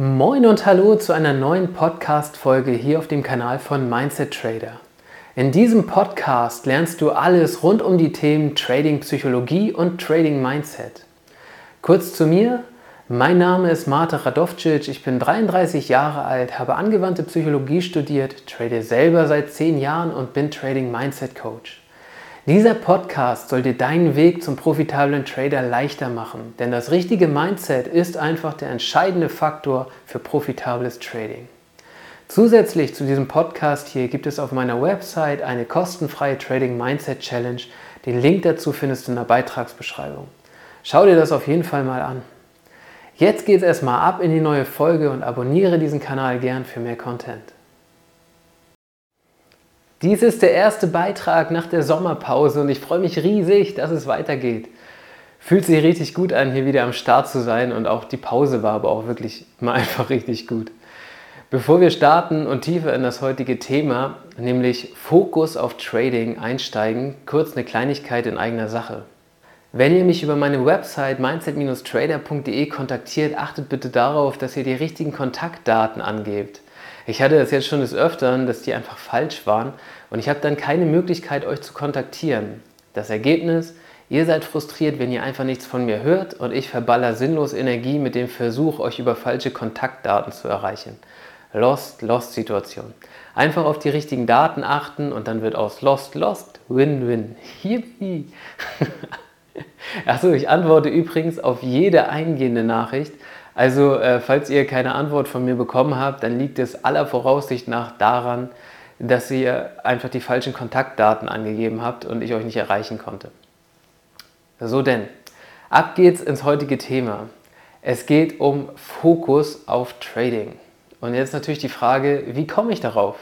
Moin und hallo zu einer neuen Podcast-Folge hier auf dem Kanal von Mindset Trader. In diesem Podcast lernst du alles rund um die Themen Trading Psychologie und Trading Mindset. Kurz zu mir. Mein Name ist Marta Radovcic, ich bin 33 Jahre alt, habe angewandte Psychologie studiert, trade selber seit 10 Jahren und bin Trading Mindset Coach. Dieser Podcast soll dir deinen Weg zum profitablen Trader leichter machen, denn das richtige Mindset ist einfach der entscheidende Faktor für profitables Trading. Zusätzlich zu diesem Podcast hier gibt es auf meiner Website eine kostenfreie Trading Mindset Challenge. Den Link dazu findest du in der Beitragsbeschreibung. Schau dir das auf jeden Fall mal an. Jetzt geht es erstmal ab in die neue Folge und abonniere diesen Kanal gern für mehr Content. Dies ist der erste Beitrag nach der Sommerpause und ich freue mich riesig, dass es weitergeht. Fühlt sich richtig gut an, hier wieder am Start zu sein und auch die Pause war aber auch wirklich mal einfach richtig gut. Bevor wir starten und tiefer in das heutige Thema, nämlich Fokus auf Trading einsteigen, kurz eine Kleinigkeit in eigener Sache. Wenn ihr mich über meine Website mindset-trader.de kontaktiert, achtet bitte darauf, dass ihr die richtigen Kontaktdaten angebt. Ich hatte das jetzt schon des Öfteren, dass die einfach falsch waren und ich habe dann keine Möglichkeit, euch zu kontaktieren. Das Ergebnis, ihr seid frustriert, wenn ihr einfach nichts von mir hört und ich verballer sinnlos Energie mit dem Versuch, euch über falsche Kontaktdaten zu erreichen. Lost, Lost Situation. Einfach auf die richtigen Daten achten und dann wird aus Lost, Lost, Win-Win. Yippie! Achso, ich antworte übrigens auf jede eingehende Nachricht. Also, äh, falls ihr keine Antwort von mir bekommen habt, dann liegt es aller Voraussicht nach daran, dass ihr einfach die falschen Kontaktdaten angegeben habt und ich euch nicht erreichen konnte. So denn, ab geht's ins heutige Thema. Es geht um Fokus auf Trading. Und jetzt natürlich die Frage, wie komme ich darauf?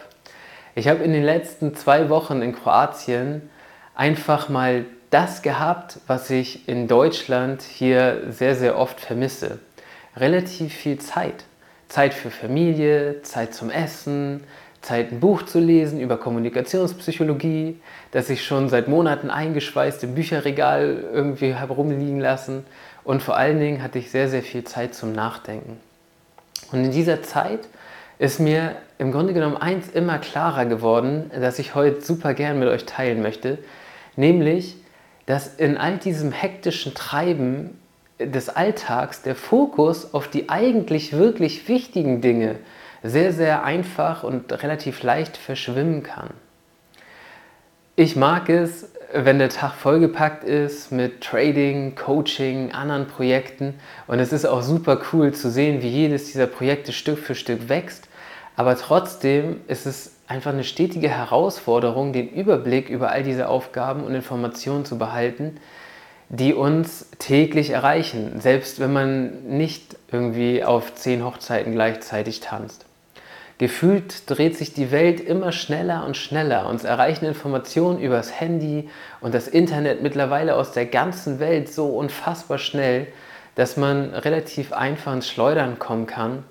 Ich habe in den letzten zwei Wochen in Kroatien einfach mal das gehabt, was ich in Deutschland hier sehr, sehr oft vermisse relativ viel Zeit. Zeit für Familie, Zeit zum Essen, Zeit ein Buch zu lesen über Kommunikationspsychologie, das ich schon seit Monaten eingeschweißt im Bücherregal irgendwie herumliegen lassen. Und vor allen Dingen hatte ich sehr, sehr viel Zeit zum Nachdenken. Und in dieser Zeit ist mir im Grunde genommen eins immer klarer geworden, das ich heute super gern mit euch teilen möchte, nämlich, dass in all diesem hektischen Treiben des Alltags der Fokus auf die eigentlich wirklich wichtigen Dinge sehr, sehr einfach und relativ leicht verschwimmen kann. Ich mag es, wenn der Tag vollgepackt ist mit Trading, Coaching, anderen Projekten und es ist auch super cool zu sehen, wie jedes dieser Projekte Stück für Stück wächst, aber trotzdem ist es einfach eine stetige Herausforderung, den Überblick über all diese Aufgaben und Informationen zu behalten, die uns täglich erreichen, selbst wenn man nicht irgendwie auf zehn Hochzeiten gleichzeitig tanzt. Gefühlt dreht sich die Welt immer schneller und schneller. Uns erreichen Informationen übers Handy und das Internet mittlerweile aus der ganzen Welt so unfassbar schnell, dass man relativ einfach ins Schleudern kommen kann.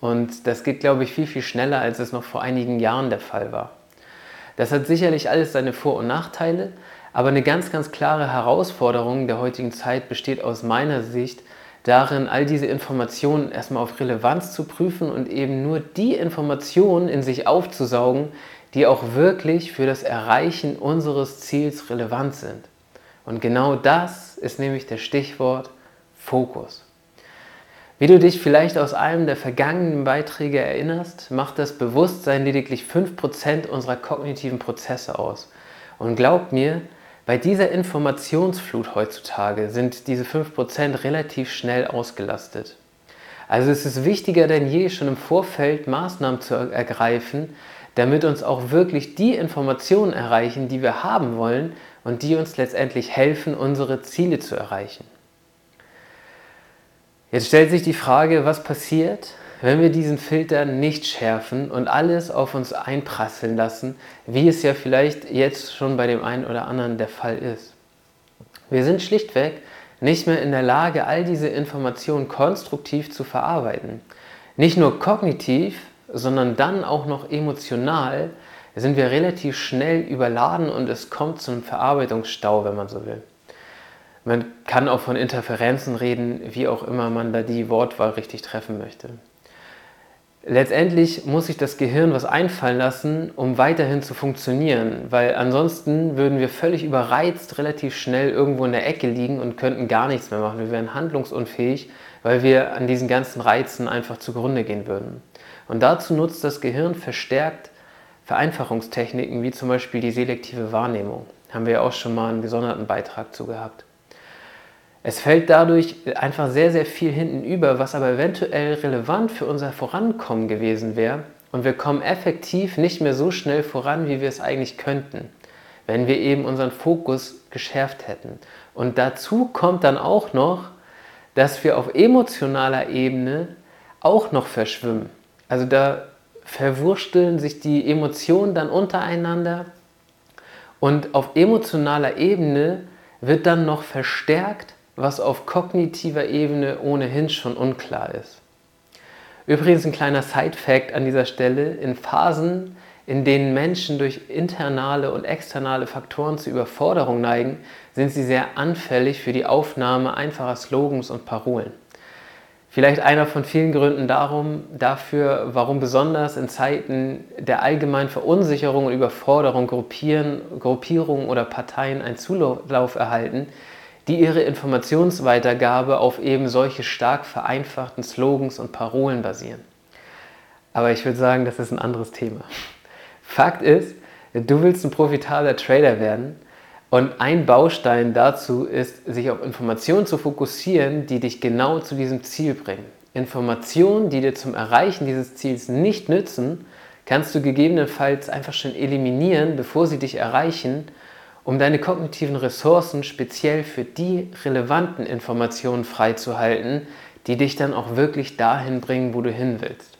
Und das geht, glaube ich, viel, viel schneller, als es noch vor einigen Jahren der Fall war. Das hat sicherlich alles seine Vor- und Nachteile, aber eine ganz, ganz klare Herausforderung der heutigen Zeit besteht aus meiner Sicht darin, all diese Informationen erstmal auf Relevanz zu prüfen und eben nur die Informationen in sich aufzusaugen, die auch wirklich für das Erreichen unseres Ziels relevant sind. Und genau das ist nämlich der Stichwort Fokus. Wie du dich vielleicht aus einem der vergangenen Beiträge erinnerst, macht das Bewusstsein lediglich 5% unserer kognitiven Prozesse aus. Und glaub mir, bei dieser Informationsflut heutzutage sind diese 5% relativ schnell ausgelastet. Also es ist wichtiger denn je, schon im Vorfeld Maßnahmen zu ergreifen, damit uns auch wirklich die Informationen erreichen, die wir haben wollen und die uns letztendlich helfen, unsere Ziele zu erreichen. Jetzt stellt sich die Frage, was passiert, wenn wir diesen Filter nicht schärfen und alles auf uns einprasseln lassen, wie es ja vielleicht jetzt schon bei dem einen oder anderen der Fall ist. Wir sind schlichtweg nicht mehr in der Lage, all diese Informationen konstruktiv zu verarbeiten. Nicht nur kognitiv, sondern dann auch noch emotional sind wir relativ schnell überladen und es kommt zu einem Verarbeitungsstau, wenn man so will. Man kann auch von Interferenzen reden, wie auch immer man da die Wortwahl richtig treffen möchte. Letztendlich muss sich das Gehirn was einfallen lassen, um weiterhin zu funktionieren, weil ansonsten würden wir völlig überreizt relativ schnell irgendwo in der Ecke liegen und könnten gar nichts mehr machen. Wir wären handlungsunfähig, weil wir an diesen ganzen Reizen einfach zugrunde gehen würden. Und dazu nutzt das Gehirn verstärkt Vereinfachungstechniken wie zum Beispiel die selektive Wahrnehmung. Haben wir ja auch schon mal einen gesonderten Beitrag zu gehabt. Es fällt dadurch einfach sehr, sehr viel hinten über, was aber eventuell relevant für unser Vorankommen gewesen wäre. Und wir kommen effektiv nicht mehr so schnell voran, wie wir es eigentlich könnten, wenn wir eben unseren Fokus geschärft hätten. Und dazu kommt dann auch noch, dass wir auf emotionaler Ebene auch noch verschwimmen. Also da verwursteln sich die Emotionen dann untereinander und auf emotionaler Ebene wird dann noch verstärkt, was auf kognitiver Ebene ohnehin schon unklar ist. Übrigens ein kleiner Side-Fact an dieser Stelle: In Phasen, in denen Menschen durch internale und externe Faktoren zur Überforderung neigen, sind sie sehr anfällig für die Aufnahme einfacher Slogans und Parolen. Vielleicht einer von vielen Gründen darum, dafür, warum besonders in Zeiten der allgemeinen Verunsicherung und Überforderung Gruppierungen oder Parteien einen Zulauf erhalten, die ihre Informationsweitergabe auf eben solche stark vereinfachten Slogans und Parolen basieren. Aber ich würde sagen, das ist ein anderes Thema. Fakt ist, du willst ein profitabler Trader werden und ein Baustein dazu ist, sich auf Informationen zu fokussieren, die dich genau zu diesem Ziel bringen. Informationen, die dir zum Erreichen dieses Ziels nicht nützen, kannst du gegebenenfalls einfach schon eliminieren, bevor sie dich erreichen um deine kognitiven Ressourcen speziell für die relevanten Informationen freizuhalten, die dich dann auch wirklich dahin bringen, wo du hin willst.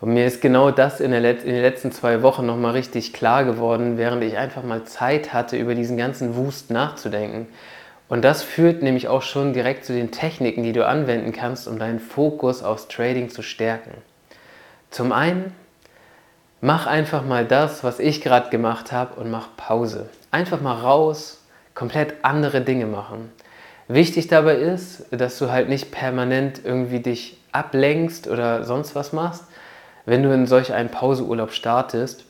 Und mir ist genau das in, in den letzten zwei Wochen nochmal richtig klar geworden, während ich einfach mal Zeit hatte, über diesen ganzen Wust nachzudenken. Und das führt nämlich auch schon direkt zu den Techniken, die du anwenden kannst, um deinen Fokus aufs Trading zu stärken. Zum einen Mach einfach mal das, was ich gerade gemacht habe und mach Pause. Einfach mal raus, komplett andere Dinge machen. Wichtig dabei ist, dass du halt nicht permanent irgendwie dich ablenkst oder sonst was machst. Wenn du in solch einen Pauseurlaub startest,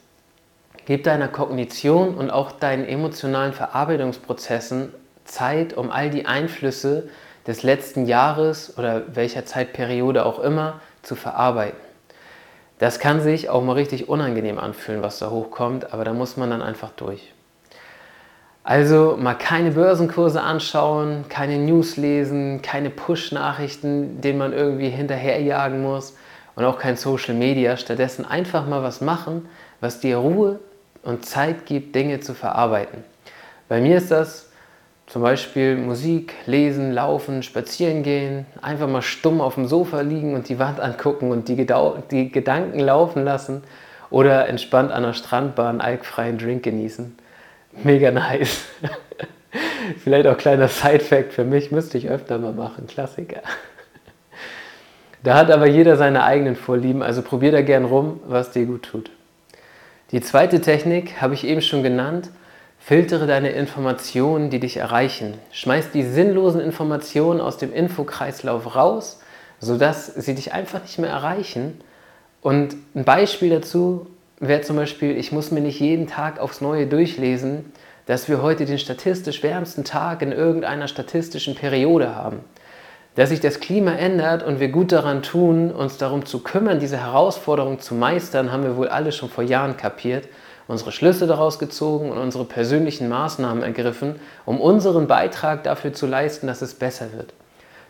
gib deiner Kognition und auch deinen emotionalen Verarbeitungsprozessen Zeit, um all die Einflüsse des letzten Jahres oder welcher Zeitperiode auch immer zu verarbeiten. Das kann sich auch mal richtig unangenehm anfühlen, was da hochkommt, aber da muss man dann einfach durch. Also mal keine Börsenkurse anschauen, keine News lesen, keine Push-Nachrichten, denen man irgendwie hinterherjagen muss und auch kein Social Media. Stattdessen einfach mal was machen, was dir Ruhe und Zeit gibt, Dinge zu verarbeiten. Bei mir ist das zum Beispiel Musik, lesen, laufen, spazieren gehen, einfach mal stumm auf dem Sofa liegen und die Wand angucken und die, Gedau die Gedanken laufen lassen oder entspannt an der Strandbahn einen alkfreien Drink genießen. Mega nice. Vielleicht auch kleiner Side-Fact für mich, müsste ich öfter mal machen, Klassiker. Da hat aber jeder seine eigenen Vorlieben, also probier da gern rum, was dir gut tut. Die zweite Technik habe ich eben schon genannt Filtere deine Informationen, die dich erreichen. Schmeiß die sinnlosen Informationen aus dem Infokreislauf raus, sodass sie dich einfach nicht mehr erreichen. Und ein Beispiel dazu wäre zum Beispiel, ich muss mir nicht jeden Tag aufs Neue durchlesen, dass wir heute den statistisch wärmsten Tag in irgendeiner statistischen Periode haben. Dass sich das Klima ändert und wir gut daran tun, uns darum zu kümmern, diese Herausforderung zu meistern, haben wir wohl alle schon vor Jahren kapiert unsere Schlüsse daraus gezogen und unsere persönlichen Maßnahmen ergriffen, um unseren Beitrag dafür zu leisten, dass es besser wird.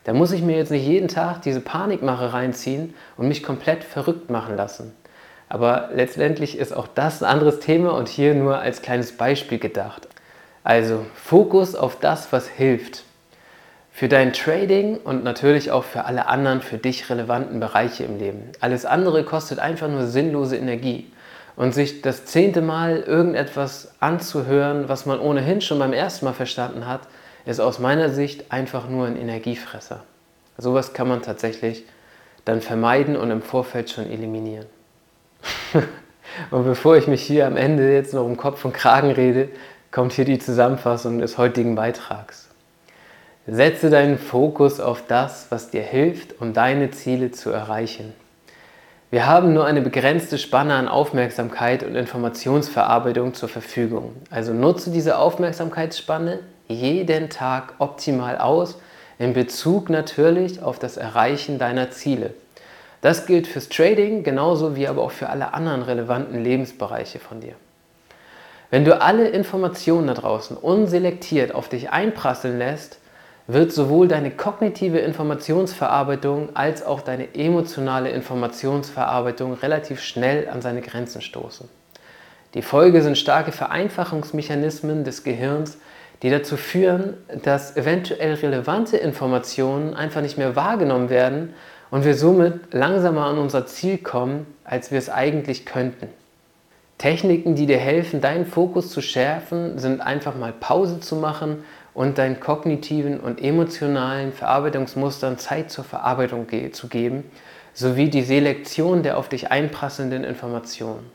Da muss ich mir jetzt nicht jeden Tag diese Panikmache reinziehen und mich komplett verrückt machen lassen. Aber letztendlich ist auch das ein anderes Thema und hier nur als kleines Beispiel gedacht. Also Fokus auf das, was hilft. Für dein Trading und natürlich auch für alle anderen für dich relevanten Bereiche im Leben. Alles andere kostet einfach nur sinnlose Energie und sich das zehnte Mal irgendetwas anzuhören, was man ohnehin schon beim ersten Mal verstanden hat, ist aus meiner Sicht einfach nur ein Energiefresser. Sowas kann man tatsächlich dann vermeiden und im Vorfeld schon eliminieren. und bevor ich mich hier am Ende jetzt noch um Kopf und Kragen rede, kommt hier die Zusammenfassung des heutigen Beitrags. Setze deinen Fokus auf das, was dir hilft, um deine Ziele zu erreichen. Wir haben nur eine begrenzte Spanne an Aufmerksamkeit und Informationsverarbeitung zur Verfügung. Also nutze diese Aufmerksamkeitsspanne jeden Tag optimal aus, in Bezug natürlich auf das Erreichen deiner Ziele. Das gilt fürs Trading genauso wie aber auch für alle anderen relevanten Lebensbereiche von dir. Wenn du alle Informationen da draußen unselektiert auf dich einprasseln lässt, wird sowohl deine kognitive Informationsverarbeitung als auch deine emotionale Informationsverarbeitung relativ schnell an seine Grenzen stoßen. Die Folge sind starke Vereinfachungsmechanismen des Gehirns, die dazu führen, dass eventuell relevante Informationen einfach nicht mehr wahrgenommen werden und wir somit langsamer an unser Ziel kommen, als wir es eigentlich könnten. Techniken, die dir helfen, deinen Fokus zu schärfen, sind einfach mal Pause zu machen und deinen kognitiven und emotionalen Verarbeitungsmustern Zeit zur Verarbeitung zu geben, sowie die Selektion der auf dich einprasselnden Informationen.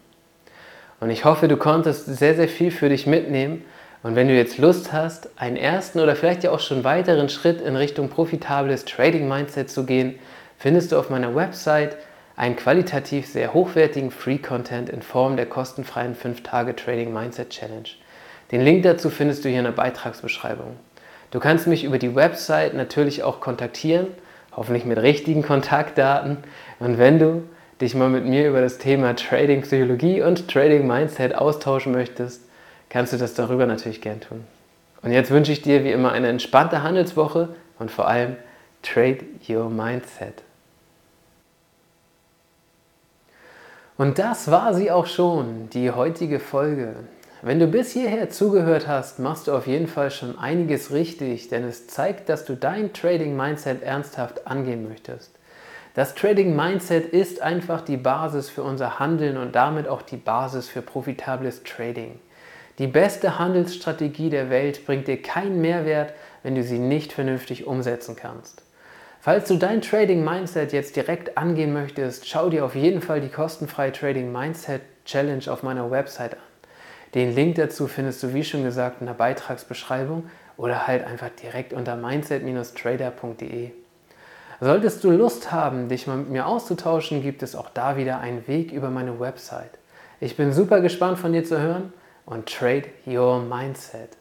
Und ich hoffe, du konntest sehr, sehr viel für dich mitnehmen. Und wenn du jetzt Lust hast, einen ersten oder vielleicht ja auch schon weiteren Schritt in Richtung profitables Trading Mindset zu gehen, findest du auf meiner Website einen qualitativ sehr hochwertigen Free-Content in Form der kostenfreien 5-Tage-Trading Mindset Challenge. Den Link dazu findest du hier in der Beitragsbeschreibung. Du kannst mich über die Website natürlich auch kontaktieren, hoffentlich mit richtigen Kontaktdaten. Und wenn du dich mal mit mir über das Thema Trading Psychologie und Trading Mindset austauschen möchtest, kannst du das darüber natürlich gern tun. Und jetzt wünsche ich dir wie immer eine entspannte Handelswoche und vor allem Trade Your Mindset. Und das war sie auch schon, die heutige Folge. Wenn du bis hierher zugehört hast, machst du auf jeden Fall schon einiges richtig, denn es zeigt, dass du dein Trading Mindset ernsthaft angehen möchtest. Das Trading Mindset ist einfach die Basis für unser Handeln und damit auch die Basis für profitables Trading. Die beste Handelsstrategie der Welt bringt dir keinen Mehrwert, wenn du sie nicht vernünftig umsetzen kannst. Falls du dein Trading Mindset jetzt direkt angehen möchtest, schau dir auf jeden Fall die kostenfreie Trading Mindset Challenge auf meiner Website an. Den Link dazu findest du, wie schon gesagt, in der Beitragsbeschreibung oder halt einfach direkt unter mindset-trader.de. Solltest du Lust haben, dich mal mit mir auszutauschen, gibt es auch da wieder einen Weg über meine Website. Ich bin super gespannt von dir zu hören und trade your mindset.